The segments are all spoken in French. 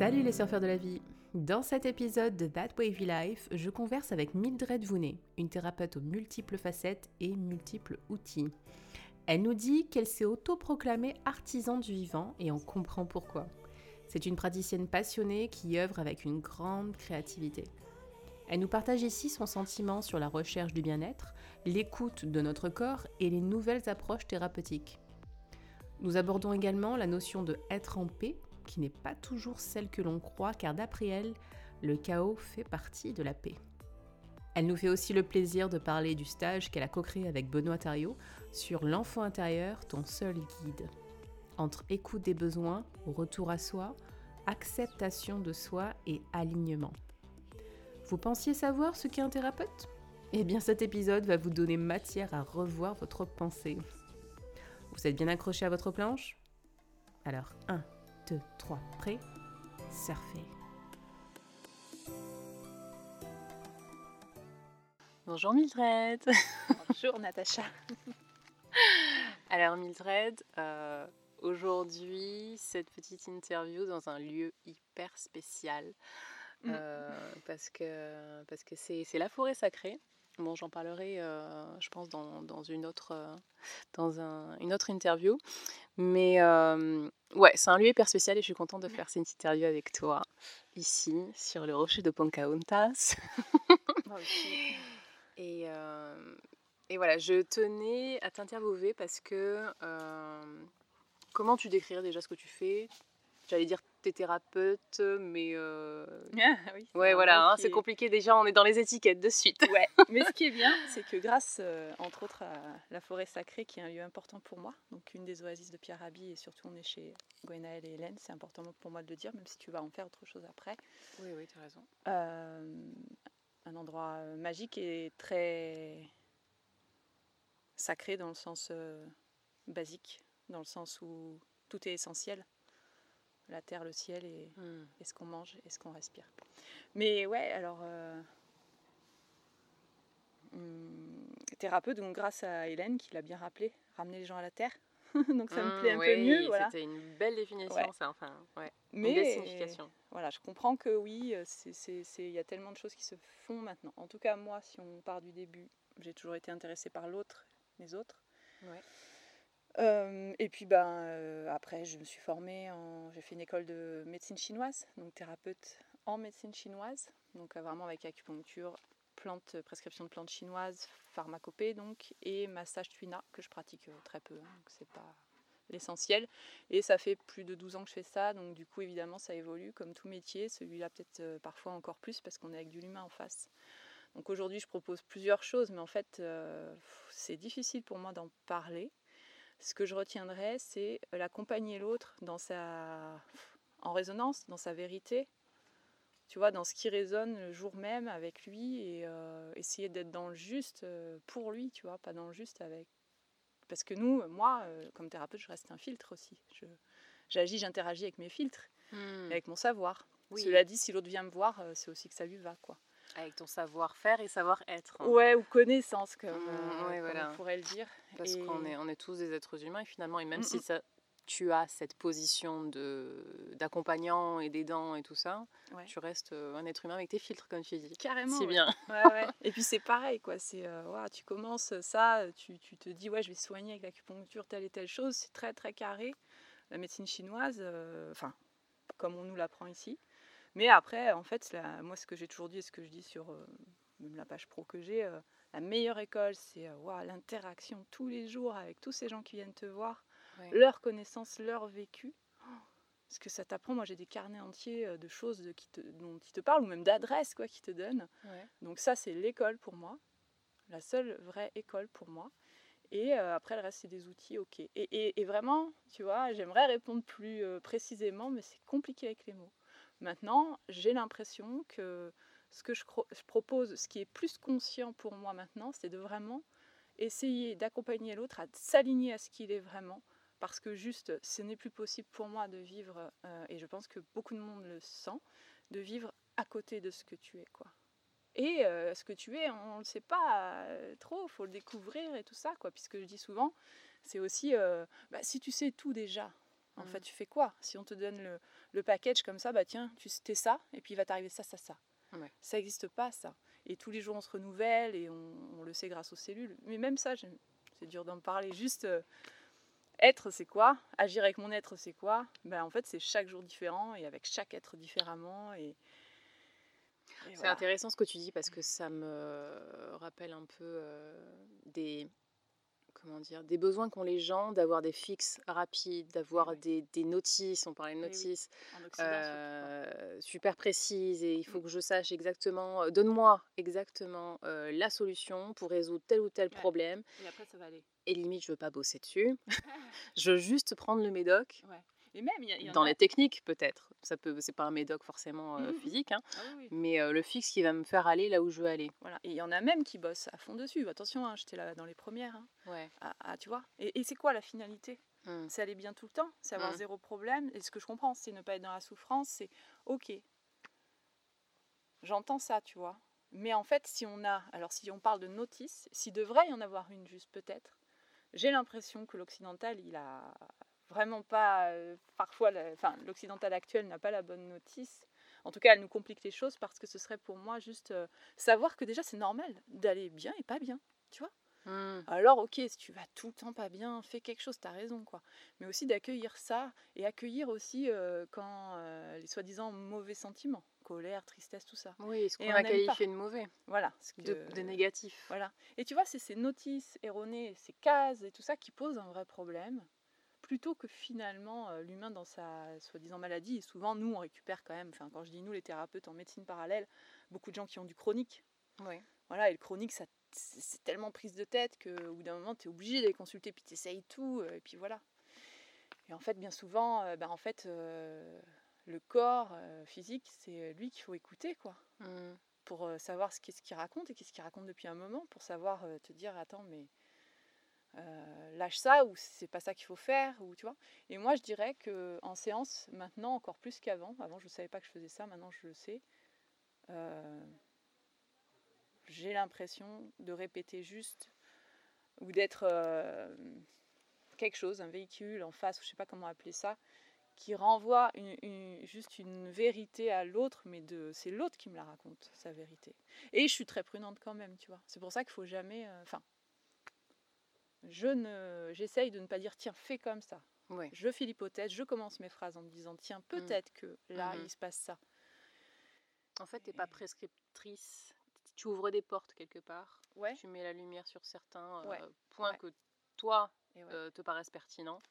Salut les surfeurs de la vie Dans cet épisode de That Wavy Life, je converse avec Mildred Vounet, une thérapeute aux multiples facettes et multiples outils. Elle nous dit qu'elle s'est autoproclamée artisan du vivant et on comprend pourquoi. C'est une praticienne passionnée qui œuvre avec une grande créativité. Elle nous partage ici son sentiment sur la recherche du bien-être, l'écoute de notre corps et les nouvelles approches thérapeutiques. Nous abordons également la notion de être en paix, qui n'est pas toujours celle que l'on croit, car d'après elle, le chaos fait partie de la paix. Elle nous fait aussi le plaisir de parler du stage qu'elle a co-créé avec Benoît Thariot sur l'enfant intérieur, ton seul guide. Entre écoute des besoins, retour à soi, acceptation de soi et alignement. Vous pensiez savoir ce qu'est un thérapeute? Eh bien cet épisode va vous donner matière à revoir votre pensée. Vous êtes bien accroché à votre planche? Alors 1, 2, 3, prêt Surfez Bonjour Mildred Bonjour Natacha Alors Mildred, euh, aujourd'hui cette petite interview dans un lieu hyper spécial Mm. euh, parce que parce que c'est c'est la forêt sacrée. Bon, j'en parlerai, euh, je pense, dans, dans une autre, euh, dans un- une autre interview. Mais euh, ouais, c'est un lieu hyper spécial et je suis contente de faire cette interview avec toi, ici, sur le rocher de Pocahontas. Et, euh, et voilà, je tenais à t'interviewer parce que comment tu décrirais déjà ce que tu fais? J'allais dire t'es thérapeute, mais euh, Ah oui, ouais, voilà, hein, qui c'est est- compliqué déjà, on est dans les étiquettes de suite. Ouais, mais ce qui est bien, c'est que grâce, euh, entre autres, à la forêt sacrée, qui est un lieu important pour moi, donc une des oasis de Pierre Rabhi, et surtout on est chez Gwenaël et Hélène, c'est important pour moi de le dire, même si tu vas en faire autre chose après. Oui, oui, tu as raison. Euh, un endroit euh, magique et très sacré dans le sens basique, dans le sens où tout est essentiel. La terre, le ciel et, Hmm. et ce qu'on mange et ce qu'on respire. Mais ouais, alors. euh, hum, thérapeute, donc grâce à Hélène qui l'a bien rappelé, ramener les gens à la terre. donc ça me Hmm, plaît un peu mieux. Voilà. C'était une belle définition, Ouais. ça, enfin, ouais. Mais Une belle signification. voilà, je comprends que oui, euh, c'est- c'est- c'est- il y a tellement de choses qui se font maintenant. En tout cas, moi, si on part du début, j'ai toujours été intéressée par l'autre, les autres. Ouais. Et puis ben, après, je me suis formée, j'ai fait une école de médecine chinoise, donc thérapeute en médecine chinoise, donc vraiment avec acupuncture, plantes, prescription de plantes chinoises, pharmacopée donc, et massage tuina que je pratique très peu, hein, donc c'est pas l'essentiel. Et ça fait plus de 12 ans que je fais ça, donc du coup évidemment ça évolue comme tout métier, celui-là peut-être parfois encore plus parce qu'on est avec de l'humain en face. Donc aujourd'hui je propose plusieurs choses, mais en fait c'est difficile pour moi d'en parler ce que je retiendrai, c'est l'accompagner l'autre dans sa en résonance, dans sa vérité. Tu vois, dans ce qui résonne le jour même avec lui et euh, essayer d'être dans le juste euh, pour lui, tu vois, pas dans le juste avec. Parce que nous, moi, euh, comme thérapeute, je reste un filtre aussi. Je- J'agis, j'interagis avec mes filtres, Hmm. et avec mon savoir. Oui. Cela dit, si l'autre vient me voir, euh, c'est aussi que ça lui va, quoi. Avec ton savoir-faire et savoir-être. hein. Ouais, ou connaissance, comme, Mm, euh, ouais, comme voilà. on pourrait le dire. Parce Et- qu'on est, on est tous des êtres humains et finalement, et même Mm, si ça, tu as cette position de, d'accompagnant et d'aidant et tout ça, Ouais. tu restes euh, un être humain avec tes filtres, comme tu dis. Carrément. C'est ouais. bien. Ouais. Et puis c'est pareil, quoi. C'est, euh, tu commences ça, tu, tu te dis, ouais, je vais soigner avec l'acupuncture telle et telle chose. C'est très, très carré. La médecine chinoise, euh, enfin, comme on nous l'apprend ici. Mais après, en fait, la- moi, ce que j'ai toujours dit et ce que je dis sur euh, même la page pro que j'ai, euh, la meilleure école, c'est euh, l'interaction tous les jours avec tous ces gens qui viennent te voir, Ouais. leur connaissance, leur vécu. Oh, Ce que ça t'apprend, moi j'ai des carnets entiers de choses de qui te- dont ils te parlent, ou même d'adresses quoi, qui te donnent. Ouais. Donc ça, c'est l'école pour moi, la seule vraie école pour moi. Et euh, après, le reste, c'est des outils, ok. Et, et- et vraiment, tu vois, j'aimerais répondre plus euh, précisément, mais c'est compliqué avec les mots. Maintenant, j'ai l'impression que ce que je, propose, ce qui est plus conscient pour moi maintenant, c'est de vraiment essayer d'accompagner l'autre à s'aligner à ce qu'il est vraiment. Parce que juste, ce n'est plus possible pour moi de vivre, euh, et je pense que beaucoup de monde le sent, de vivre à côté de ce que tu es, quoi. Et euh, ce que tu es, on ne le sait pas euh, trop, il faut le découvrir et tout ça, quoi. Puisque je dis souvent, c'est aussi, bah, si tu sais tout déjà, En Mm. fait, tu fais quoi? Si on te donne le, le package comme ça, bah tiens, tu t'es ça, et puis il va t'arriver ça, ça, ça. Ouais. Ça n'existe pas, ça. Et tous les jours, on se renouvelle, et on, on le sait grâce aux cellules. Mais même ça, c'est dur d'en parler. Juste euh, être, c'est quoi? Agir avec mon être, c'est quoi? Ben, En fait, c'est chaque jour différent, et avec chaque être différemment. Et, et C'est voilà. intéressant ce que tu dis parce que ça me rappelle un peu euh, des comment dire des besoins qu'ont les gens d'avoir des fixes rapides, d'avoir des, des notices, on parlait de Oui, oui. notices Occident, euh, super précises et il faut Mm. que je sache exactement, euh, donne-moi exactement euh, la solution pour résoudre tel ou tel Ouais. problème Et après, ça va aller. et limite je veux pas bosser dessus, je veux juste prendre le médoc Ouais. Et même, il y, a- il y en dans a- les techniques peut-être, ça peut c'est pas un médoc forcément euh, Mhm. physique, hein, Ah oui, mais euh, le fixe qui va me faire aller là où je veux aller. Voilà. Et il y en a même qui bossent à fond dessus. Attention, hein, j'étais là dans les premières. hein. Ouais. Ah, ah, tu vois Et, et c'est quoi la finalité? Mm. C'est aller bien tout le temps C'est avoir Mm. zéro problème Et ce que je comprends, c'est ne pas être dans la souffrance. C'est ok. J'entends ça, tu vois. Mais en fait, si on a. Alors, si on parle de notice, s'il devrait y en avoir une juste peut-être, j'ai l'impression que l'occidental, il a vraiment pas. euh, parfois, l'occidental actuel n'a pas la bonne notice. En tout cas, elle nous complique les choses parce que ce serait pour moi juste euh, savoir que déjà c'est normal d'aller bien et pas bien. Tu vois Mm. alors, ok, si tu vas tout le temps pas bien, fais quelque chose, t'as raison, quoi. Mais aussi d'accueillir ça et accueillir aussi euh, quand les soi-disant mauvais sentiments, colère, tristesse, tout ça. Oui, ce qu'on on a qualifié de mauvais, Voilà. ce de, de négatif. Voilà. Et tu vois, c'est ces notices erronées, ces cases et tout ça qui posent un vrai problème, plutôt que finalement euh, l'humain dans sa soi-disant maladie. Et souvent, nous, on récupère quand même, enfin, quand je dis nous, les thérapeutes en médecine parallèle, beaucoup de gens qui ont du chronique. Oui. Voilà, et le chronique, ça, c'est tellement prise de tête qu'au bout d'un moment, tu es obligé d'aller consulter, puis tu essayes tout, euh, et puis voilà. Et en fait, bien souvent, ben, en fait, euh, le corps euh, physique, c'est lui qu'il faut écouter, quoi, Mm. pour savoir ce qu'est-ce qu'il raconte et qu'est-ce qu'il raconte depuis un moment, pour savoir euh, te dire, attends, mais euh, lâche ça, ou c'est pas ça qu'il faut faire, ou tu vois. Et moi, je dirais que en séance, maintenant, encore plus qu'avant, avant, je ne savais pas que je faisais ça, maintenant, je le sais. euh, j'ai l'impression de répéter juste ou d'être euh, quelque chose, un véhicule en face, ou je sais pas comment appeler ça, qui renvoie une- juste une vérité à l'autre, mais de c'est l'autre qui me la raconte, sa vérité. Et je suis très prudente quand même, tu vois. C'est pour ça qu'il faut jamais. Enfin, je ne, j'essaye de ne pas dire tiens, fais comme ça. Ouais. Je fais l'hypothèse, je commence mes phrases en me disant tiens, peut-être que là, Mhm. il se passe ça. En fait, t'es pas prescriptrice. Tu ouvres des portes quelque part. Ouais. Tu mets la lumière sur certains euh, points Ouais. que toi euh, te paraissent pertinents,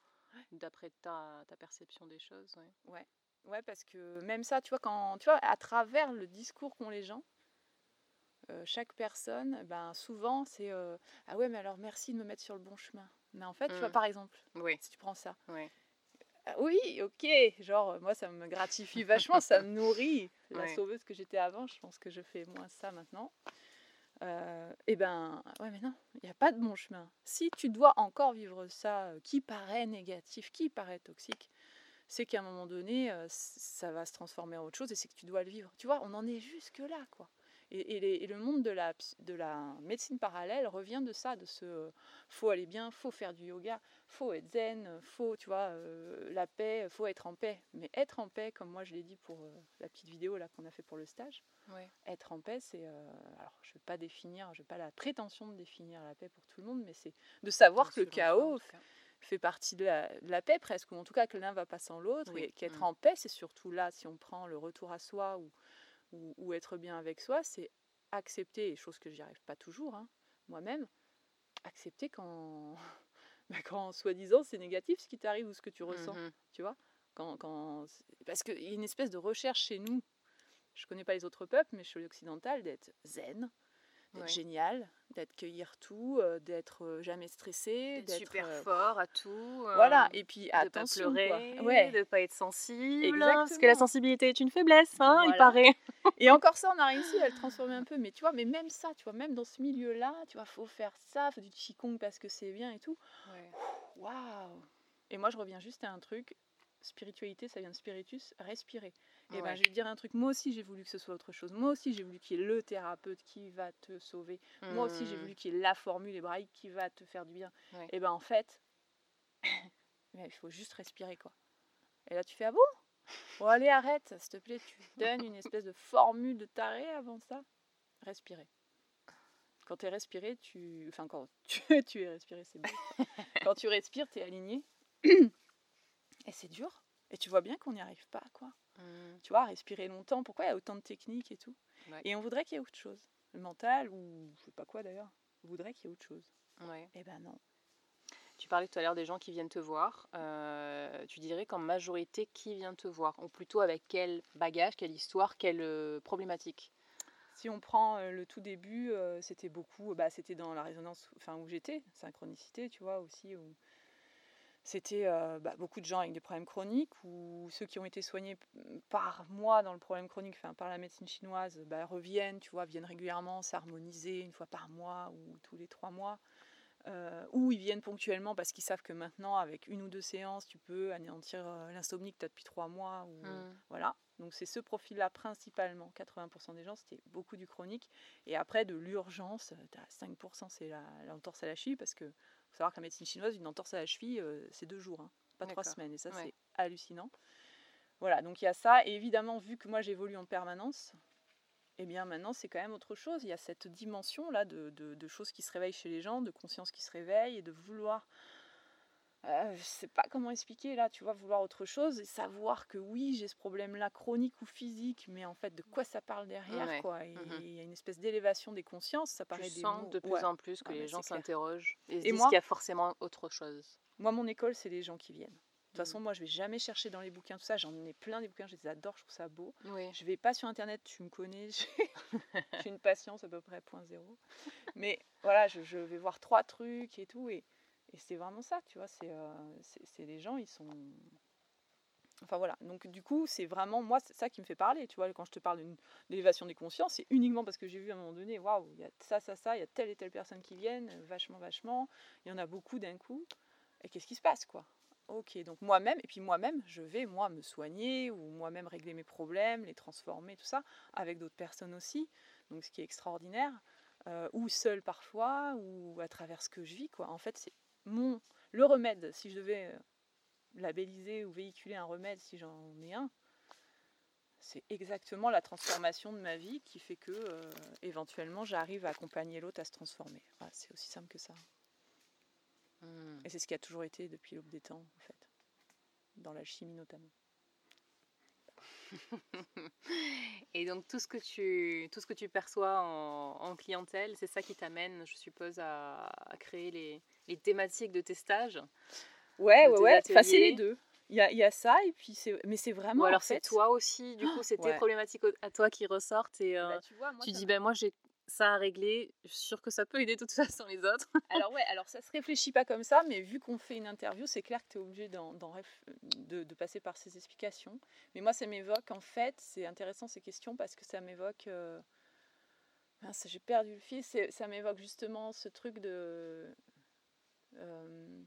d'après ta, ta perception des choses. ouais. Ouais, parce que même ça, tu vois, quand tu vois, à travers le discours qu'ont les gens, euh, chaque personne, ben souvent c'est euh, ah ouais, mais alors merci de me mettre sur le bon chemin. Mais en fait, tu vois, Mm. par exemple, Oui. si tu prends ça, ah oui, ok, genre euh, moi ça me gratifie vachement, ça me nourrit. La Ouais. sauveuse que j'étais avant, je pense que je fais moins ça maintenant. et ben ouais, mais non, il n'y a pas de bon chemin. Si tu dois encore vivre ça, euh, qui paraît négatif, qui paraît toxique, c'est qu'à un moment donné, euh, ça va se transformer en autre chose et c'est que tu dois le vivre. Tu vois, on en est jusque là, quoi. Et, et les- et le monde de la, ps- de la médecine parallèle revient de ça, de ce euh, faut aller bien, faut faire du yoga, faut être zen, faut, tu vois, euh, la paix, faut être en paix. Mais être en paix, comme moi je l'ai dit pour euh, la petite vidéo là qu'on a fait pour le stage, Ouais. être en paix, c'est, euh, alors je vais pas définir, je n'ai pas la prétention de définir la paix pour tout le monde, mais c'est de savoir que le chaos fait partie de la, de la paix presque, ou en tout cas que l'un va pas sans l'autre, Oui, et qu'être mm. en paix, c'est surtout là, si on prend le retour à soi ou, ou, ou être bien avec soi, c'est accepter, chose que j'y arrive pas toujours, hein, moi-même, accepter quand, bah, quand soi-disant c'est négatif ce qui t'arrive ou ce que tu ressens, Mhm. tu vois? Quand, quand... Parce qu'il y a une espèce de recherche chez nous, je connais pas les autres peuples, mais chez l'occidental, d'être zen, d'être Ouais. génial, d'être cueillir tout, euh, d'être euh, jamais stressé, D'être super euh, fort à tout. euh, voilà, et puis de pas attention, pleurer, quoi. Ouais. de pas être sensible. Parce que la sensibilité est une faiblesse, hein, il paraît. Et encore ça, on a réussi à le transformer un peu. Mais tu vois, mais même ça, tu vois, même dans ce milieu-là, tu vois, faut faire ça, faut du qigong parce que c'est bien et tout. Waouh Et moi, je reviens juste à un truc. Spiritualité, ça vient de spiritus, respirer. Et ben, Ouais. je vais te dire un truc. Moi aussi, j'ai voulu que ce soit autre chose. Moi aussi, j'ai voulu qu'il y ait le thérapeute qui va te sauver. Moi aussi, j'ai Mm. voulu qu'il y ait la formule hébraïque qui va te faire du bien. Ouais. Et ben, en fait, il faut juste respirer, quoi. Et là, tu fais Ah bon? Bon, allez, arrête, s'il te plaît, tu donnes une espèce de formule de taré avant ça. Respirer. Quand tu es respiré, tu. Enfin, quand tu, tu es respiré, c'est bon. quand tu respires, tu es aligné. Et c'est dur. Et tu vois bien qu'on n'y arrive pas, quoi. Mmh. Tu vois, respirer longtemps, pourquoi il y a autant de techniques et tout? Ouais. Et on voudrait qu'il y ait autre chose. Le mental, ou je sais pas quoi d'ailleurs, voudrait qu'il y ait autre chose. Ouais. Eh ben non. Tu parlais tout à l'heure des gens qui viennent te voir. Euh, tu dirais qu'en majorité, qui vient te voir? Ou plutôt avec quel bagage, quelle histoire, quelle euh, problématique? Si on prend euh, le tout début, c'était beaucoup, bah, c'était dans la résonance enfin, où j'étais, synchronicité, tu vois, aussi. Où c'était bah, beaucoup de gens avec des problèmes chroniques ou ceux qui ont été soignés par moi dans le problème chronique, par la médecine chinoise, bah, reviennent, tu vois, viennent régulièrement s'harmoniser une fois par mois ou tous les trois mois. Euh, ou ils viennent ponctuellement parce qu'ils savent que maintenant, avec une ou deux séances, tu peux anéantir euh, l'insomnie que tu as depuis trois mois. Ou, Mmh. Voilà. Donc c'est ce profil-là principalement. 80% des gens, c'était beaucoup du chronique. Et après, de l'urgence, tu as 5%, c'est l'entorse à la cheville parce que faut savoir que la médecine chinoise, une entorse à la cheville, euh, c'est deux jours, hein, pas trois semaines. Et ça, Ouais. c'est hallucinant. Voilà, donc il y a ça. Et évidemment, vu que moi j'évolue en permanence, eh bien maintenant c'est quand même autre chose. Il y a cette dimension-là de, de- de choses qui se réveillent chez les gens, de conscience qui se réveille et de vouloir. Euh, je sais pas comment expliquer là, tu vois, vouloir autre chose et savoir que oui, j'ai ce problème-là chronique ou physique, mais en fait, de quoi ça parle derrière, Ouais. quoi? Et Mhm. il y a une espèce d'élévation des consciences, ça Tu paraît des sens mots- de plus ouais. en plus que Ah, les mais gens s'interrogent et se Et disent moi- qu'il y a forcément autre chose. Moi, mon école, c'est les gens qui viennent. De toute façon, moi, je vais jamais chercher dans les bouquins tout ça. J'en ai plein des bouquins, je les adore, je trouve ça beau. Oui. Je vais pas sur internet, tu me connais, j'ai une patience à peu près point zéro. Mais voilà, je, je vais voir trois trucs et tout, et, et c'est vraiment ça, tu vois. C'est euh, les gens, ils sont. Enfin voilà, donc du coup, c'est vraiment moi, c'est ça qui me fait parler, tu vois. Quand je te parle d'une d'élévation des consciences, c'est uniquement parce que j'ai vu à un moment donné, waouh, il y a ça, ça, ça, il y a telle et telle personne qui viennent, vachement, vachement, il y en a beaucoup d'un coup, et qu'est-ce qui se passe, quoi? Ok, donc moi-même, et puis moi-même, je vais, moi, me soigner, ou moi-même régler mes problèmes, les transformer, tout ça, avec d'autres personnes aussi, donc ce qui est extraordinaire, euh, ou seul parfois, ou à travers ce que je vis, quoi. En fait, c'est mon... Le remède, si je devais euh, labelliser ou véhiculer un remède, si j'en ai un, c'est exactement la transformation de ma vie qui fait que, euh, éventuellement, j'arrive à accompagner l'autre à se transformer. C'est aussi simple que ça. Mm. Et c'est ce qui a toujours été depuis l'aube des temps, en fait. Dans l'alchimie notamment. Et donc tout ce que tu, tout ce que tu perçois en, en clientèle, c'est ça qui t'amène, je suppose, à, à créer les, les thématiques de tes stages. Ouais, ouais, tes ouais. Enfin, c'est les deux. Il y a, il y a ça, et puis c'est... Mais c'est vraiment, Ou alors en c'est toi aussi, du coup c'est tes ouais. problématiques au- à toi qui ressortent et euh, Bah, tu vois, moi, tu ça dis ben moi j'ai ça à régler, je suis sûre que ça peut aider de toute façon les autres. Alors ouais, alors ça se réfléchit pas comme ça, mais vu qu'on fait une interview, c'est clair que tu es obligé réf- de, passer par ces explications. Mais moi, ça m'évoque, en fait, c'est intéressant ces questions parce que ça m'évoque... euh, J'ai perdu le fil, ça m'évoque justement ce truc de... euh,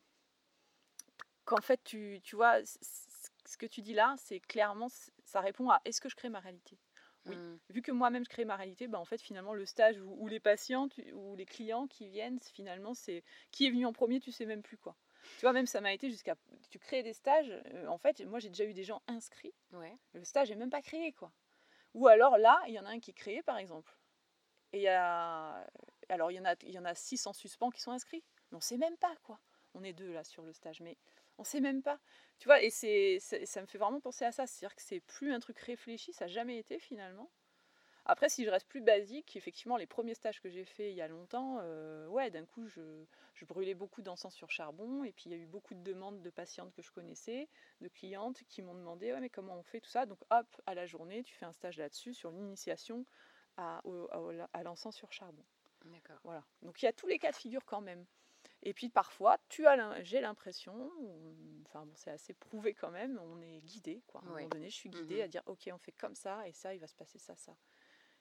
Qu'en fait, tu, tu vois, ce que tu dis là, c'est clairement, ça répond à est-ce que je crée ma réalité? Oui. Mm. vu que moi-même je crée ma réalité, bah en fait finalement le stage ou, ou les patients tu- ou les clients qui viennent, finalement c'est qui est venu en premier, tu sais même plus quoi. Tu vois, même ça m'a été jusqu'à tu crées des stages. euh, en fait, moi j'ai déjà eu des gens inscrits, Ouais. le stage est même pas créé quoi. Ou alors là, il y en a un qui est créé par exemple. Et il y a alors il y en a il y en a six en suspens qui sont inscrits. Mais on sait même pas quoi. On est deux là sur le stage, mais on sait même pas. Tu vois, et c'est, ça me fait vraiment penser à ça. C'est-à-dire que c'est plus un truc réfléchi, ça n'a jamais été finalement. Après, si je reste plus basique, effectivement, les premiers stages que j'ai fait il y a longtemps, euh, ouais, d'un coup, je, je brûlais beaucoup d'encens sur charbon. Et puis, il y a eu beaucoup de demandes de patientes que je connaissais, de clientes qui m'ont demandé, ouais, mais comment on fait tout ça? Donc, hop, à la journée, tu fais un stage là-dessus, sur l'initiation à- à l'encens sur charbon. D'accord. Voilà. Donc il y a tous les cas de figure quand même. Et puis parfois, tu as, j'ai l'impression, enfin bon, c'est assez prouvé quand même, on est guidé quoi. À un moment donné, je suis guidée Mhm. à dire, ok, on fait comme ça et ça, il va se passer ça, ça.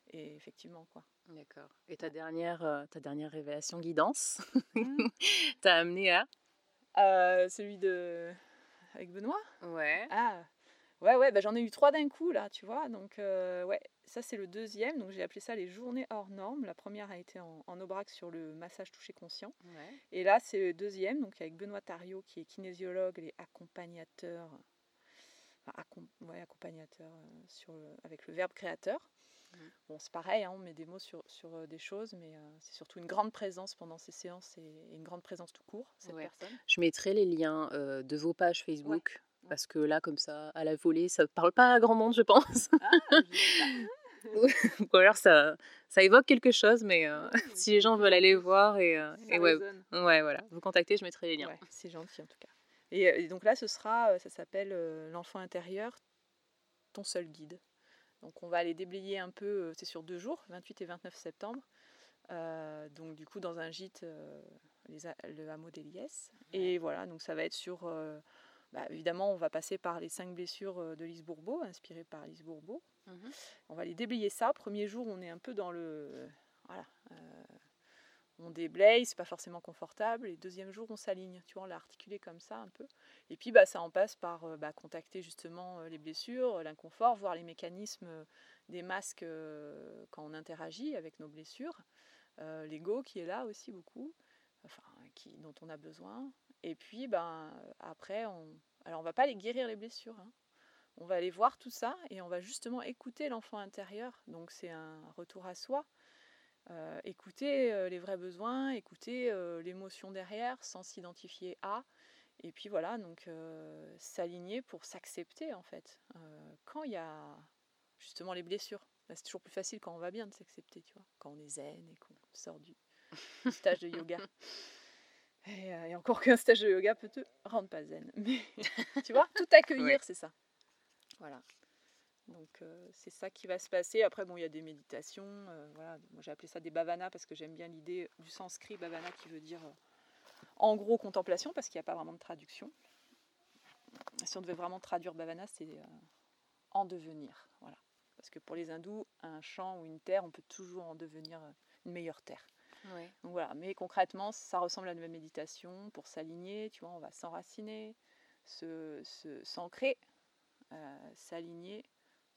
Et effectivement quoi. D'accord. Et ta dernière, euh, ta dernière révélation guidance Mm. t'a amené à? Euh, celui de avec Benoît? Ouais. Ah. Ouais, ouais, bah j'en ai eu trois d'un coup là, tu vois. Donc, euh, ouais, ça c'est le deuxième. Donc, j'ai appelé ça les journées hors normes. La première a été en, en Aubrac sur le massage touché conscient. Ouais. Et là, c'est le deuxième, donc avec Benoît Tario, qui est kinésiologue et accompagnateur accompagnateur sur avec le verbe créateur. Mmh. Bon, c'est pareil, hein, on met des mots sur, sur des choses, mais c'est surtout une grande présence pendant ces séances et, une grande présence tout court, cette personne. Je mettrai les liens de vos pages Facebook, parce que là, comme ça, à la volée, ça ne parle pas à grand monde, je pense. Ah, Ou alors ça, ça évoque quelque chose, mais mmh. si les gens veulent aller voir et, et ouais, ouais, voilà, vous contactez, je mettrai les liens. c'est gentil en tout cas. Et, donc là, ce sera, ça s'appelle l'enfant intérieur, ton seul guide. Donc on va aller déblayer un peu, c'est sur deux jours, 28 et 29 septembre. donc du coup dans un gîte, les, le hameau d'Eliès. Et voilà, donc ça va être sur... Bah, évidemment, on va passer par les cinq blessures de Lise Bourbeau, inspirées par Lise Bourbeau. Mmh on va aller déblayer ça. Premier jour, on est un peu dans le... Voilà, on déblaye, c'est pas forcément confortable. Et deuxième jour, on s'aligne, tu vois, on l'a articulé comme ça un peu. Et puis, bah, ça en passe par euh, bah, contacter justement euh, les blessures, l'inconfort, voir les mécanismes euh, des masques quand on interagit avec nos blessures. L'ego qui est là aussi beaucoup, enfin, qui, dont on a besoin. Et puis, ben, après, on... alors on va pas les guérir les blessures. Hein. On va aller voir tout ça et on va justement écouter l'enfant intérieur. Donc c'est un retour à soi. Euh, écouter euh, les vrais besoins, écouter euh, l'émotion derrière sans s'identifier à. Et puis voilà, donc s'aligner pour s'accepter en fait. quand il y a justement les blessures, c'est toujours plus facile quand on va bien de s'accepter, tu vois. Quand on est zen et qu'on sort du, stage de yoga. Et, encore qu'un stage de yoga peut te rendre pas zen. Mais tu vois, tout accueillir, c'est ça. Voilà. Donc euh, c'est ça qui va se passer. Après, bon, il y a des méditations. Euh, voilà. Moi, j'ai appelé ça des bhavanas parce que j'aime bien l'idée du sanskrit bhavana qui veut dire euh, en gros contemplation parce qu'il n'y a pas vraiment de traduction. Si on devait vraiment traduire bhavana, c'est en devenir. Voilà. Parce que pour les hindous, un champ ou une terre, on peut toujours en devenir une meilleure terre. Donc voilà. Mais concrètement, ça ressemble à une méditation pour s'aligner. Tu vois, on va s'enraciner, se, s'ancrer, s'aligner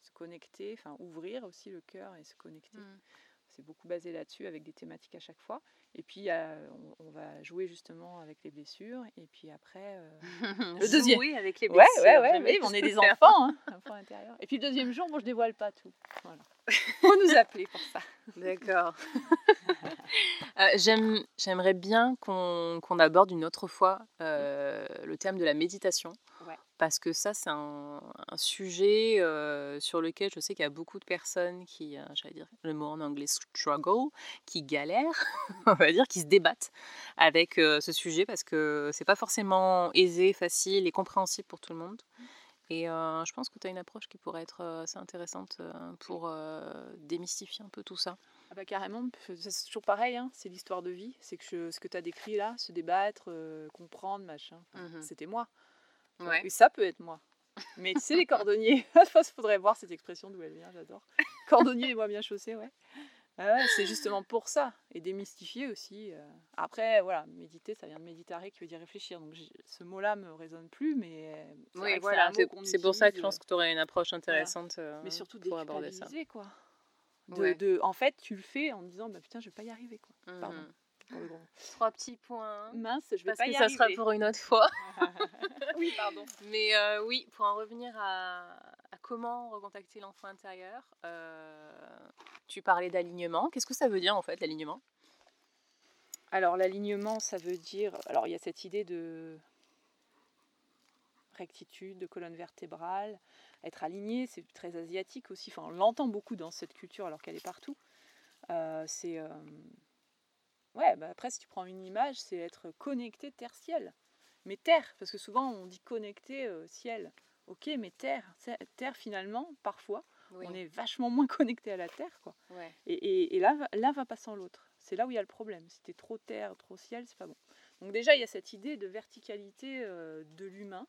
se connecter, enfin ouvrir aussi le cœur et se connecter. Mm. C'est beaucoup basé là-dessus avec des thématiques à chaque fois. Et puis on, va jouer justement avec les blessures. Et puis après, euh, le deuxième. Avec les blessures. Ouais, ouais, ouais. on est des enfants, hein, enfants intérieurs. Et puis le deuxième jour, bon, je dévoile pas tout. Voilà. Faut nous appeler pour ça. D'accord. euh, J'aimerais bien qu'on aborde une autre fois euh, le thème de la méditation parce que ça, c'est un, sujet sur lequel je sais qu'il y a beaucoup de personnes qui, j'allais dire le mot en anglais, struggle, qui galèrent, on va dire, qui se débattent avec ce sujet parce que c'est pas forcément aisé, facile et compréhensible pour tout le monde. Et je pense que tu as une approche qui pourrait être assez intéressante pour démystifier un peu tout ça. Ah bah carrément, c'est toujours pareil, hein, c'est l'histoire de vie. C'est que ce que tu as décrit là, se débattre, comprendre, machin, mmh c'était moi. Ouais. ça peut être moi. Mais tu sais, les cordonniers, il faudrait voir cette expression d'où elle vient, j'adore. Cordonnier et moi bien chaussé, ah ouais. c'est justement pour ça. Et démystifier aussi. Euh. Après, voilà, méditer, ça vient de méditare qui veut dire réfléchir. Donc ce mot-là me résonne plus, mais. Oui, voilà, c'est pour ça que je pense que tu aurais une approche intéressante euh, mais surtout pour aborder ça. quoi. De, en fait, tu le fais en disant, bah putain, je vais pas y arriver, quoi. Pardon. Trois petits points. Mince, je vais Parce pas que ça sera pour une autre fois. oui, pardon. Mais euh, oui, pour en revenir à, comment recontacter l'enfant intérieur, euh, tu parlais d'alignement. Qu'est-ce que ça veut dire en fait, l'alignement? Alors, l'alignement, ça veut dire. Alors, il y a cette idée de rectitude, de colonne vertébrale. Être aligné, c'est très asiatique aussi. Enfin, on l'entend beaucoup dans cette culture alors qu'elle est partout. Euh, c'est Ouais, bah après, si tu prends une image, c'est être connecté terre-ciel. Mais terre, parce que souvent on dit connecté euh, ciel. Ok, mais terre, terre finalement, parfois, on est vachement moins connecté à la terre. quoi. Et, et, là, l'un va pas sans l'autre. C'est là où il y a le problème. Si tu trop terre, trop ciel, c'est pas bon. Donc déjà, il y a cette idée de verticalité euh, de l'humain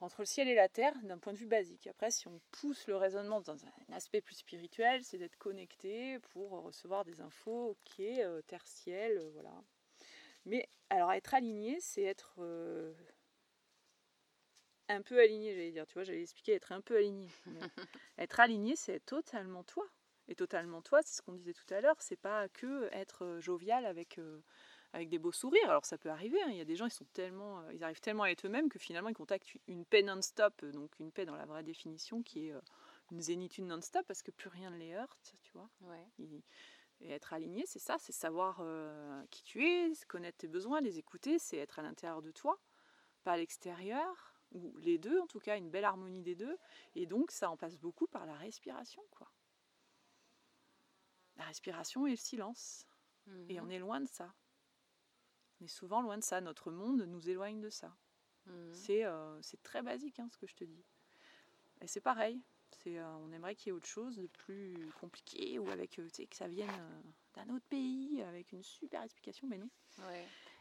entre le ciel et la terre d'un point de vue basique. Après, si on pousse le raisonnement dans un aspect plus spirituel, c'est d'être connecté pour recevoir des infos, ok, euh, terre, ciel, euh, voilà. Mais alors être aligné, c'est être euh, un peu aligné, j'allais dire. Tu vois, j'allais expliquer être un peu aligné. être aligné, c'est être totalement toi. Et totalement toi, c'est ce qu'on disait tout à l'heure, c'est pas que être jovial avec avec des beaux sourires. Alors ça peut arriver, hein, il y a des gens, ils, sont tellement, euh, ils arrivent tellement à être eux-mêmes que finalement ils contactent une paix non-stop, donc une paix dans la vraie définition qui est euh, une zénitude non-stop parce que plus rien ne les heurte, tu vois. et être aligné, c'est ça, c'est savoir euh, qui tu es, connaître tes besoins, les écouter, c'est être à l'intérieur de toi, pas à l'extérieur, ou les deux en tout cas, une belle harmonie des deux. Et donc ça en passe beaucoup par la respiration, quoi. La respiration et le silence. Et on mmh est loin de ça. On est souvent loin de ça. Notre monde nous éloigne de ça. Mmh. Euh, c'est très basique hein, ce que je te dis. Et c'est pareil. C'est, euh, on aimerait qu'il y ait autre chose de plus compliqué ou avec euh, que ça vienne d'un autre pays avec une super explication, mais non.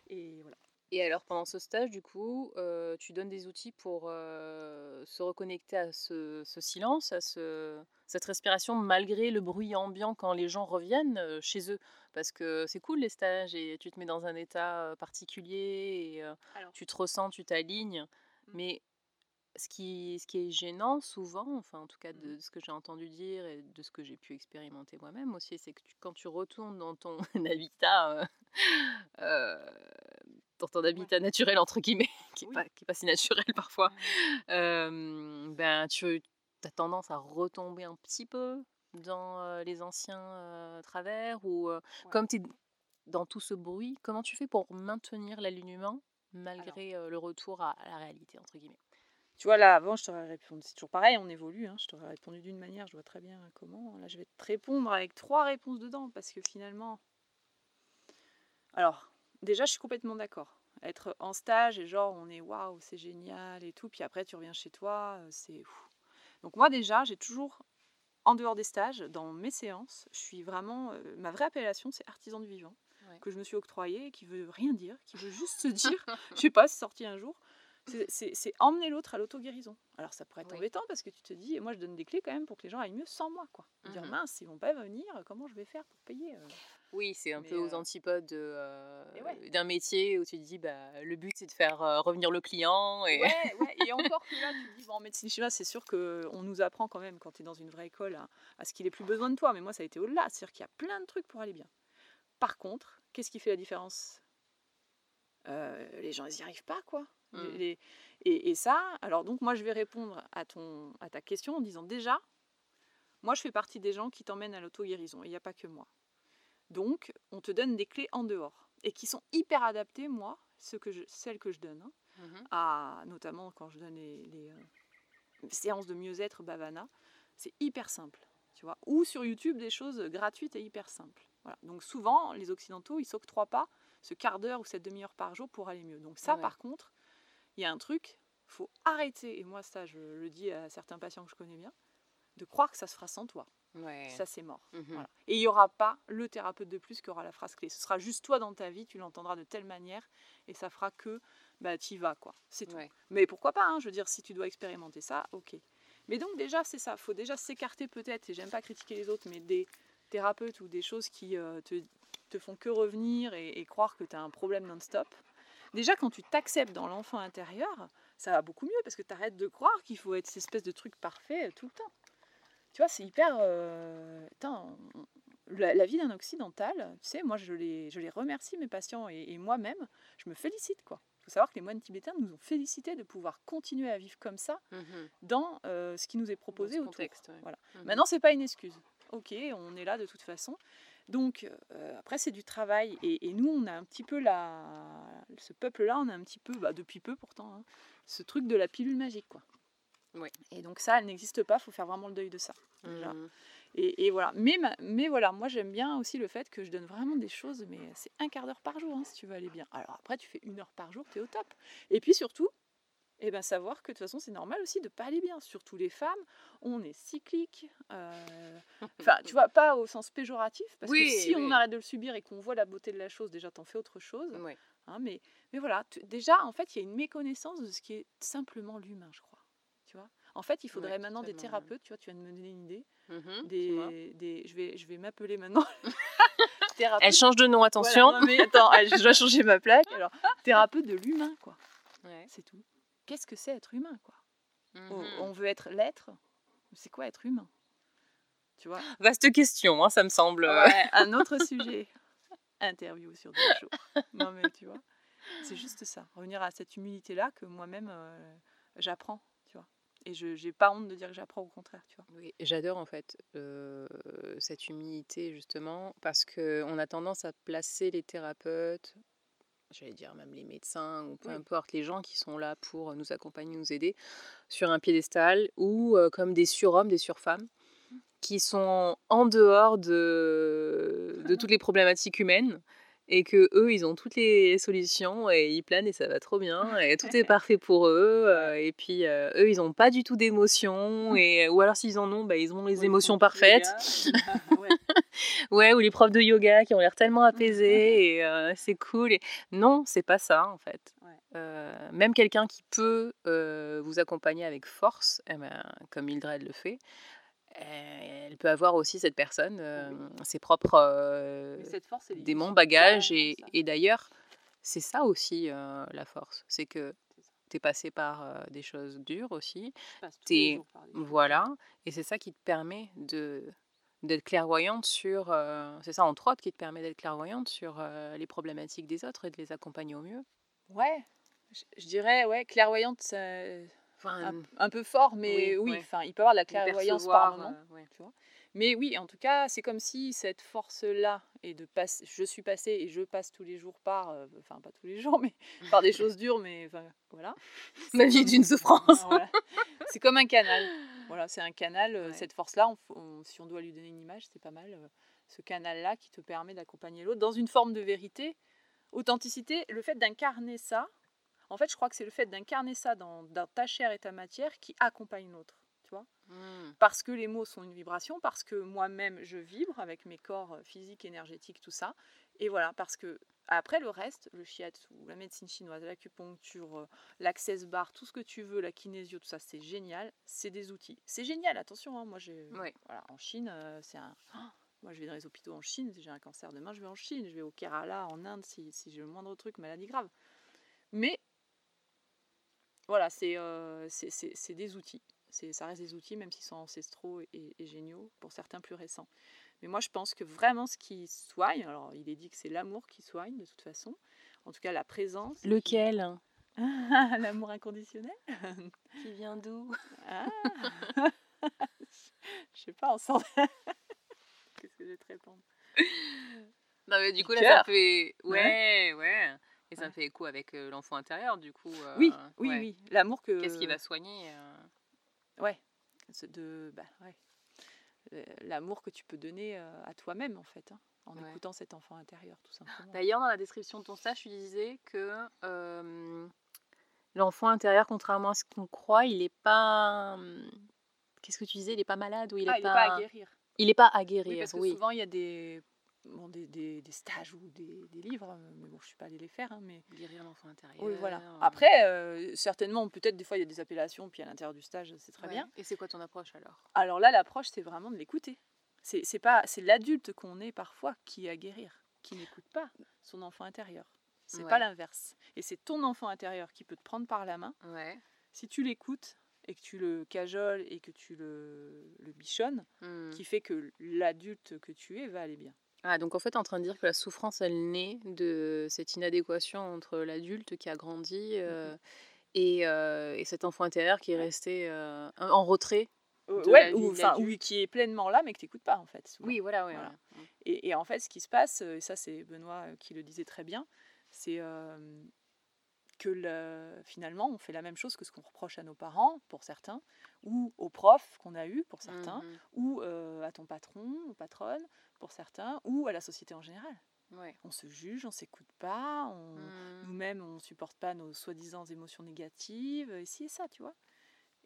Et voilà. Et alors pendant ce stage, du coup, tu donnes des outils pour se reconnecter à ce, silence, à ce, cette respiration malgré le bruit ambiant quand les gens reviennent chez eux? Parce que c'est cool les stages et tu te mets dans un état particulier et tu te ressens, tu t'alignes. Mmh. Mais ce qui, ce qui est gênant souvent, enfin en tout cas de, mmh. ce que j'ai entendu dire et de ce que j'ai pu expérimenter moi-même aussi, c'est que quand tu retournes dans ton habitat dans ton habitat naturel, entre guillemets, qui n'est pas, pas, si naturel parfois, ben, tu as tendance à retomber un petit peu dans les anciens travers ou comme tu es dans tout ce bruit, comment tu fais pour maintenir l'alignement malgré le retour à, la réalité, entre guillemets? Tu vois, là, avant, je t'aurais répondu. C'est toujours pareil, on évolue. Hein, je t'aurais répondu d'une manière, je vois très bien comment. Là, je vais te répondre avec trois réponses dedans, parce que finalement. Alors, déjà, je suis complètement d'accord. Être en stage et genre, on est waouh, c'est génial et tout. Puis après, tu reviens chez toi, euh, c'est. Donc, moi, déjà, j'ai toujours, en dehors des stages, dans mes séances, je suis vraiment. Euh, ma vraie appellation, c'est artisan du vivant, que je me suis octroyé, qui veut rien dire, qui veut juste se dire, je sais pas, c'est sorti un jour c'est emmener l'autre à l'auto-guérison. Alors ça pourrait être embêtant parce que tu te dis, moi je donne des clés quand même pour que les gens aillent mieux sans moi. Quoi. Dire mmh mince, ils vont pas venir, comment je vais faire pour payer euh? Oui, c'est un peu aux euh, antipodes euh, d'un métier où tu te dis, bah, le but c'est de faire revenir le client. Et... Ouais, ouais, et encore que là, tu te dis, bon, en médecine chinoise, c'est sûr qu'on nous apprend quand même quand tu es dans une vraie école à, ce qu'il ait plus besoin de toi. Mais moi, ça a été au-delà. C'est-à-dire qu'il y a plein de trucs pour aller bien. Par contre, qu'est-ce qui fait la différence? Les gens, ils n'y arrivent pas, quoi. Mmh. et, ça, alors donc moi je vais répondre à, ton, à ta question en disant déjà, moi je fais partie des gens qui t'emmènent à l'auto-guérison, il n'y a pas que moi. Donc on te donne des clés en dehors et qui sont hyper adaptées, moi, ce que je, celles que je donne, hein, mmh à, notamment quand je donne les, euh, séances de mieux-être Bavana, c'est hyper simple. Tu vois, ou sur YouTube des choses gratuites et hyper simples. Voilà. Donc souvent, les Occidentaux, ils s'octroient pas ce quart d'heure ou cette demi-heure par jour pour aller mieux. Donc ça, par contre, il y a un truc, faut arrêter, et moi ça je le dis à certains patients que je connais bien, de croire que ça se fera sans toi. Ça c'est mort. Mmh et il n'y aura pas le thérapeute de plus qui aura la phrase clé. Ce sera juste toi dans ta vie, tu l'entendras de telle manière et ça fera que bah, tu y vas quoi. C'est tout. Mais pourquoi pas, hein, je veux dire, si tu dois expérimenter ça, ok. Mais donc déjà c'est ça, faut déjà s'écarter peut-être, et j'aime pas critiquer les autres, mais des thérapeutes ou des choses qui euh, te, te, font que revenir et, et croire que tu as un problème non-stop. Déjà, quand tu t'acceptes dans l'enfant intérieur, ça va beaucoup mieux parce que tu arrêtes de croire qu'il faut être cette espèce de truc parfait euh, tout le temps. Tu vois, c'est hyper. Euh, la, vie d'un occidental, tu sais, moi je les, je les remercie, mes patients, et, moi-même, je me félicite quoi. Il faut savoir que les moines tibétains nous ont félicité de pouvoir continuer à vivre comme ça mmh dans euh, ce qui nous est proposé au contexte. Voilà. Mmh Maintenant, c'est pas une excuse. Ok, on est là de toute façon. Donc, euh, après, c'est du travail. Et, nous, on a un petit peu la. Ce peuple-là, on a un petit peu, bah, depuis peu pourtant, hein, ce truc de la pilule magique, quoi. Oui. Et donc, ça, elle n'existe pas, il faut faire vraiment le deuil de ça. Mmh. Et, voilà. Mais, mais voilà, moi, j'aime bien aussi le fait que je donne vraiment des choses, mais c'est un quart d'heure par jour, hein, si tu veux aller bien. Alors, après, tu fais une heure par jour, tu es au top. Et puis surtout, et bien savoir que de toute façon c'est normal aussi de pas aller bien. Surtout les femmes, on est cyclique. Euh, enfin, tu vois, pas au sens péjoratif, parce que si on arrête de le subir et qu'on voit la beauté de la chose, déjà t'en fais autre chose. Hein, mais, mais voilà, déjà en fait il y a une méconnaissance de ce qui est simplement l'humain, je crois. Tu vois en fait, il faudrait maintenant des thérapeutes, tu vois, tu viens de me donner une idée. Mmh des, des, je vais, je vais m'appeler maintenant. Elle change de nom, attention. mais attends, je dois changer ma plaque. Alors, thérapeute de l'humain, quoi. C'est tout qu'est-ce que c'est être humain quoi? Mmh on, veut être l'être. C'est quoi être humain? Tu vois? Vaste question, hein, ça me semble. Ouais, un autre sujet. interview sur deux jours. non, mais tu vois, c'est juste ça. Revenir à cette humilité-là que moi-même, euh, j'apprends, tu vois. Et je n'ai pas honte de dire que j'apprends, au contraire, tu vois. Oui, j'adore en fait euh, cette humilité, justement, parce qu'on a tendance à placer les thérapeutes, j'allais dire même les médecins, ou peu Oui. importe, les gens qui sont là pour nous accompagner, nous aider, sur un piédestal, ou euh, comme des surhommes, des surfemmes, qui sont en dehors de, de toutes les problématiques humaines et que eux ils ont toutes les solutions et ils planent et ça va trop bien et tout est parfait pour eux euh, et puis euh, eux ils ont pas du tout d'émotions et ou alors s'ils en ont bah, ils ont les émotions parfaites ouais. Ouais ou les profs de yoga qui ont l'air tellement apaisés et euh, c'est cool et non c'est pas ça en fait Ouais. Euh, même quelqu'un qui peut euh, vous accompagner avec force eh ben, comme Mildred le fait euh, elle peut avoir aussi cette personne ses propres force, démons, bagages. Et, et d'ailleurs, c'est ça aussi la force. C'est que C'est ça. tu es passé par des choses dures aussi. T'es- choses. Voilà. Et c'est ça qui te permet de d'être clairvoyante sur... euh, c'est ça, entre autres, qui te permet d'être clairvoyante sur euh, les problématiques des autres et de les accompagner au mieux. Ouais, je, je dirais, ouais, clairvoyante, Enfin, un, un peu fort, mais oui, oui, ouais. enfin, il peut y avoir de la clairvoyance par moment. euh, ouais. tu vois. Mais oui, en tout cas, c'est comme si cette force-là, et de passer, je suis passée et je passe tous les jours par, euh, enfin pas tous les jours, mais par des choses dures, mais enfin, voilà. Ma vie est d'une souffrance. Voilà. C'est comme un canal. Voilà, c'est un canal. euh, Ouais. Cette force-là, on- on- si on doit lui donner une image, c'est pas mal. euh, ce canal-là qui te permet d'accompagner l'autre dans une forme de vérité, authenticité, le fait d'incarner ça. En fait, je crois que c'est le fait d'incarner ça dans, dans ta chair et ta matière qui accompagne l'autre. Tu vois Mm. parce que les mots sont une vibration, parce que moi-même je vibre avec mes corps euh, physiques, énergétiques, tout ça. Et voilà, parce que après le reste, le shiatsu, la médecine chinoise, l'acupuncture, euh, l'access bar, tout ce que tu veux, la kinésio, tout ça, c'est génial. C'est des outils. C'est génial, attention, hein, moi j'ai. Ouais. Voilà, en Chine, euh, c'est un. Oh, moi je vais dans les hôpitaux en Chine, si j'ai un cancer demain, je vais en Chine, je vais au Kerala, en Inde, si, si j'ai le moindre truc, maladie grave. Mais voilà, c'est euh, des outils. Ça reste des outils, même s'ils sont ancestraux et, et géniaux, pour certains plus récents. Mais moi, je pense que vraiment ce qui soigne, alors il est dit que c'est l'amour qui soigne de toute façon, en tout cas la présence. qui- Lequel? L'amour inconditionnel Qui vient d'où? Ah Je sais pas, ensemble. Qu'est-ce que je vais te répondre? Non, mais du coup, là, ça fait. Ouais. Ouais, ouais. Et ça Ouais. me fait écho avec euh, l'enfant intérieur, du coup. euh, Oui, oui, ouais. oui. L'amour que. Qu'est-ce qui va soigner euh, Ouais. De. Bah, ouais. Euh, L'amour que tu peux donner euh, à toi-même, en fait, hein, en Ouais. écoutant cet enfant intérieur, tout simplement. D'ailleurs, dans la description de ton stage, tu disais que euh, l'enfant intérieur, contrairement à ce qu'on croit, il n'est pas. hum, Qu'est-ce que tu disais Il n'est pas malade ou il n'est ah, pas. pas à guérir. Il n'est pas à Oui, guérir, parce que oui. souvent, il y a des, bon, des, des, des stages ou des, des livres, euh, mais bon, je ne suis pas allée les faire, hein, mais Guérir l'enfant intérieur. oui, voilà. euh, Après, euh, certainement, peut-être des fois, il y a des appellations, puis à l'intérieur du stage, c'est très ouais. bien. Et c'est quoi ton approche alors? Alors là, l'approche, c'est vraiment de l'écouter. C'est pas, c'est l'adulte qu'on est parfois qui est à guérir, qui n'écoute pas son enfant intérieur. C'est pas Ouais. l'inverse. Et c'est ton enfant intérieur qui peut te prendre par la main. Ouais. Si tu l'écoutes et que tu le cajoles et que tu le, le bichonnes, Hmm. qui fait que l'adulte que tu es va aller bien. Ah, donc en fait, tu es en train de dire que la souffrance, elle naît de cette inadéquation entre l'adulte qui a grandi euh, et, euh, et cet enfant intérieur qui est resté euh, en retrait. Ouais, la ou enfin, qui est pleinement là, mais que tu n'écoutes pas en fait. souvent. Oui, voilà, Voilà. Et, et en fait, ce qui se passe, et ça c'est Benoît qui le disait très bien, c'est que le- finalement on fait la même chose que ce qu'on reproche à nos parents pour certains, ou aux profs qu'on a eu pour certains, Mhm. ou euh, à ton patron, ou patronne pour certains, ou à la société en général. Ouais. On se juge, on s'écoute pas, Mhm. nous-mêmes on supporte pas nos soi-disant émotions négatives, et ci et ça, tu vois.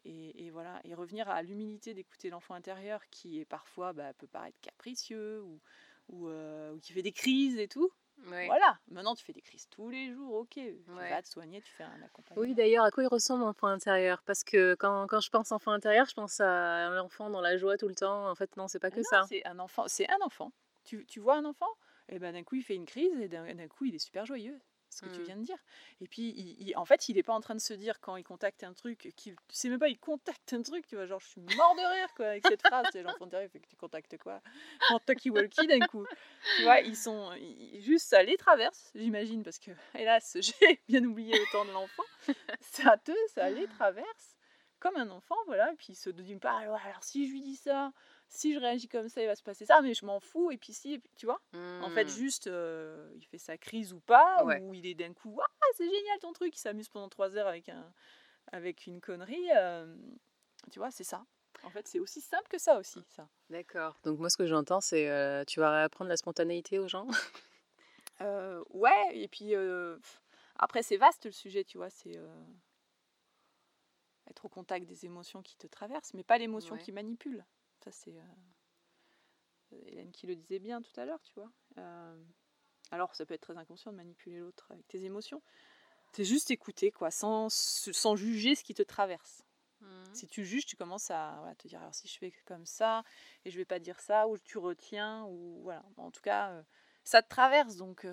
Et, et voilà, et revenir à l'humilité d'écouter l'enfant intérieur qui est parfois bah, peut paraître capricieux ou, ou, euh, ou qui fait des crises et tout. Ouais. Voilà, maintenant tu fais des crises tous les jours, ok, tu Ouais. vas te soigner, tu fais un accompagnement. Oui, d'ailleurs, à quoi il ressemble l'enfant intérieur? Parce que quand, quand je pense enfant intérieur, je pense à l'enfant dans la joie tout le temps. En fait, non, c'est pas Ah que non, ça. C'est un enfant, c'est un enfant. Tu, tu vois un enfant, et ben d'un coup il fait une crise et d'un d'un coup il est super joyeux. Ce que tu Mmh. viens de dire. Et puis, il- il- en fait, il n'est pas en train de se dire quand il contacte un truc, qu'il c'est même pas, il contacte un truc, tu vois, genre, je suis mort de rire, quoi, avec cette phrase. C'est l'enfant intérieur, fait que tu contactes quoi? En talkie-walkie d'un coup. Tu vois, ils sont, ils- juste, ça les traverse, j'imagine, parce que, hélas, j'ai bien oublié le temps de l'enfant. Ça te, ça les traverse comme un enfant, voilà, et puis il se dit pas, alors, alors si je lui dis ça, si je réagis comme ça, il va se passer ça, mais je m'en fous, et puis si, et puis, tu vois en fait, Mmh. juste, euh, il fait sa crise ou pas, Ouais. ou il est d'un coup, ah, c'est génial ton truc, il s'amuse pendant trois heures avec, un, avec une connerie. euh, tu vois, c'est ça. En fait, c'est aussi simple que ça aussi, ça. D'accord. Donc moi, ce que j'entends, c'est euh, tu vas réapprendre la spontanéité aux gens? Euh, ouais, et puis après, c'est vaste le sujet, tu vois, c'est être au contact des émotions qui te traversent, mais pas l'émotion Ouais. qui manipule. Ça, c'est euh, Hélène qui le disait bien tout à l'heure, tu vois. Euh, alors, ça peut être très inconscient de manipuler l'autre avec tes émotions. C'est juste écouter, quoi, sans, sans juger ce qui te traverse. Si tu juges, tu commences à voilà, te dire alors si je fais comme ça et je vais pas dire ça ou tu retiens ou voilà. En tout cas, euh, ça te traverse donc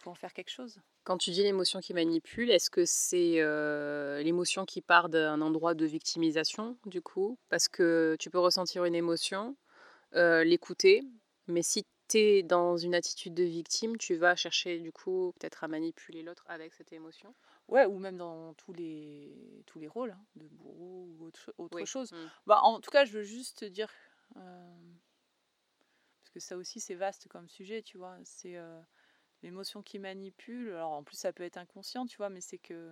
faut en faire quelque chose. Quand tu dis l'émotion qui manipule, est-ce que c'est euh, l'émotion qui part d'un endroit de victimisation, du coup? Parce que tu peux ressentir une émotion, euh, l'écouter, mais si tu es dans une attitude de victime, tu vas chercher, du coup, peut-être à manipuler l'autre avec cette émotion? Ouais, ou même dans tous les tous les rôles hein, de bourreau ou autre, cho- autre Oui. chose. Mm. Bah, en tout cas, je veux juste te dire euh, parce que ça aussi c'est vaste comme sujet, tu vois. C'est euh, l'émotion qui manipule. Alors en plus ça peut être inconscient, tu vois, mais c'est que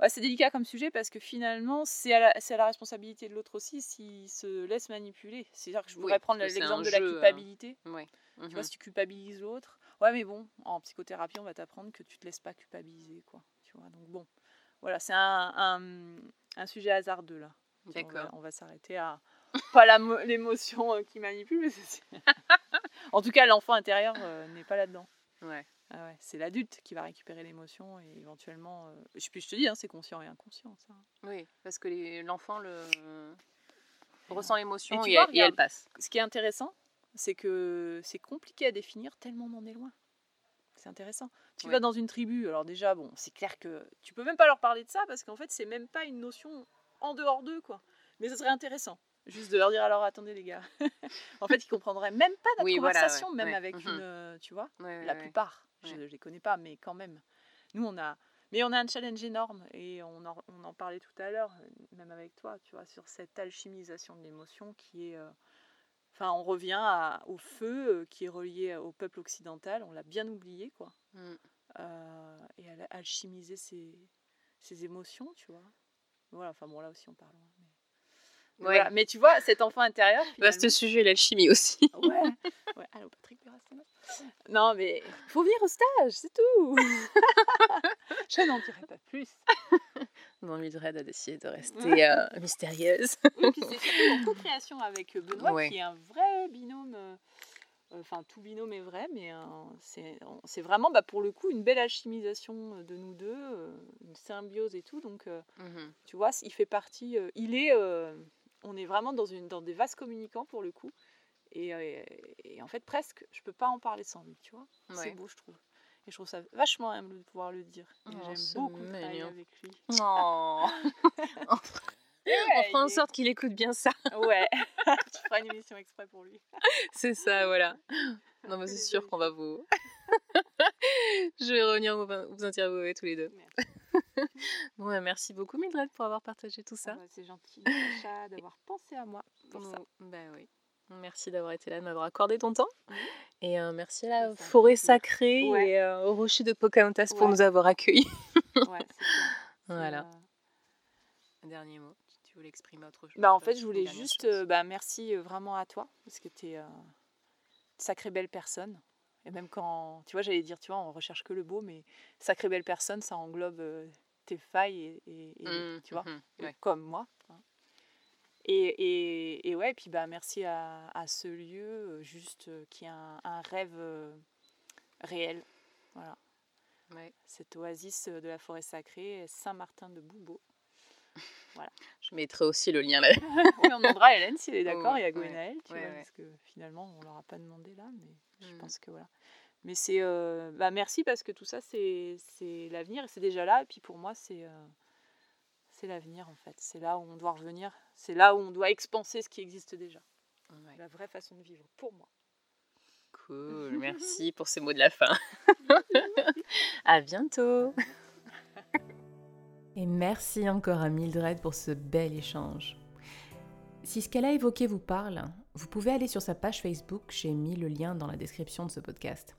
ouais, c'est délicat comme sujet parce que finalement c'est à la, c'est à la responsabilité de l'autre aussi s'il se laisse manipuler. C'est-à-dire que je Oui, pourrais prendre l'exemple de la hein. culpabilité. Tu vois, Mhm. si tu culpabilises l'autre, ouais, mais bon, en psychothérapie, on va t'apprendre que tu te laisses pas culpabiliser, quoi. Tu vois, donc bon, voilà, c'est un, un, un sujet hasardeux là. On va, D'accord. on va s'arrêter à pas l'émotion euh, qui manipule, mais c'est- en tout cas, l'enfant intérieur euh, n'est pas là-dedans. Ouais. Ah ouais, c'est l'adulte qui va récupérer l'émotion et éventuellement, euh, je, puis je te dis, hein, c'est conscient et inconscient, ça. Oui, parce que l'enfant le... ressent l'émotion et, elle- et elle regarde, passe. Ce qui est intéressant, c'est que c'est compliqué à définir tellement on en est loin. C'est intéressant. Tu Ouais. vas dans une tribu, alors déjà, bon, c'est clair que tu peux même pas leur parler de ça parce qu'en fait, c'est même pas une notion en dehors d'eux, quoi. Mais ce serait intéressant. Juste de leur dire alors attendez les gars. en fait, ils comprendraient même pas notre Oui, voilà, conversation, ouais, même ouais. avec Mhm. une, euh, tu vois, Ouais, la plupart. Je, je les connais pas, mais quand même. Nous, on a, mais on a un challenge énorme et on en, on en parlait tout à l'heure, même avec toi, tu vois, sur cette alchimisation de l'émotion qui est, euh, enfin, on revient à- au feu euh, qui est relié au peuple occidental. On l'a bien oublié, quoi. Mm. Euh, et la- alchimiser ses, ses émotions, tu vois. Voilà, enfin bon, là aussi on parle. mais Ouais. voilà. Mais tu vois, cet enfant intérieur. Vaste finalement- sujet, l'alchimie aussi. Ouais, ouais. Allô, Patrick Non, mais faut venir au stage, c'est tout. Je n'en dirai pas plus. Bon, Mildred a décidé de rester euh, mystérieuse. Oui, puis c'est surtout en co-création avec Benoît, Ouais. qui est un vrai binôme. euh, Enfin, tout binôme est vrai, mais euh, c'est c'est vraiment bah, pour le coup une belle alchimisation de nous deux, euh, une symbiose et tout. Donc, euh, Mhm. tu vois, il fait partie. euh, il est. on est vraiment dans, une, dans des vases communicants pour le coup. Et, euh, et en fait, presque, je peux pas en parler sans lui, tu vois. Ouais. C'est beau, je trouve. Et je trouve ça vachement humble de pouvoir le dire. Oh, J'aime beaucoup travailler mignon. avec lui. Oh. On fera en sorte qu'il écoute bien ça. Ouais, tu feras une émission exprès pour lui. C'est ça, voilà. Non, mais c'est sûr qu'on va vous. Je vais revenir vous, vous interviewer tous les deux. Merci. Bon, bah, merci beaucoup, Mildred, pour avoir partagé tout ça. Ah bah, c'est gentil, Natacha, d'avoir pensé à moi pour ça. Bah oui. Merci d'avoir été là, de m'avoir accordé ton temps. Et euh, merci à la Ça forêt plaisir. sacrée Ouais. et euh, au rocher de Pocahontas pour nous avoir accueillis. Ouais. Voilà. Euh, Un dernier mot. si Tu voulais exprimer autre chose Bah, en fait, je voulais juste euh, bah, merci vraiment à toi parce que tu es une sacrée belle personne. Et même quand, tu vois, j'allais dire, tu vois, on recherche que le beau, mais sacrée belle personne, ça englobe euh, tes failles et, et- et- Mm, tu vois, et ouais. comme moi. hein. Et, et, et ouais, puis bah merci à, à ce lieu, euh, juste euh, qui a un, un rêve euh, réel. Voilà, Ouais. cette oasis de la forêt sacrée, Saint-Martin de Boubeau. Je mettrai aussi le lien là. oui, on demandera à Hélène si elle est d'accord et à Gwenaël, tu ouais, vois, ouais. parce que finalement on leur a pas demandé là, mais je Mm. pense que voilà. Mais c'est bah merci parce que tout ça c'est l'avenir et c'est déjà là. Et puis pour moi c'est c'est l'avenir en fait. C'est là où on doit revenir. C'est là où on doit expanser ce qui existe déjà. La vraie façon de vivre pour moi. Cool, merci pour ces mots de la fin. à bientôt. Et merci encore à Mildred pour ce bel échange. Si ce qu'elle a évoqué vous parle, vous pouvez aller sur sa page Facebook, j'ai mis le lien dans la description de ce podcast.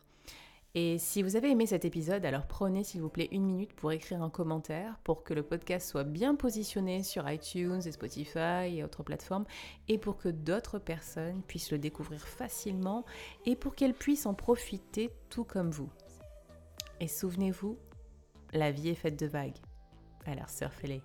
Et si vous avez aimé cet épisode, alors prenez s'il vous plaît une minute pour écrire un commentaire pour que le podcast soit bien positionné sur iTunes et Spotify et autres plateformes et pour que d'autres personnes puissent le découvrir facilement et pour qu'elles puissent en profiter tout comme vous. Et souvenez-vous, la vie est faite de vagues. Alors surfez-les.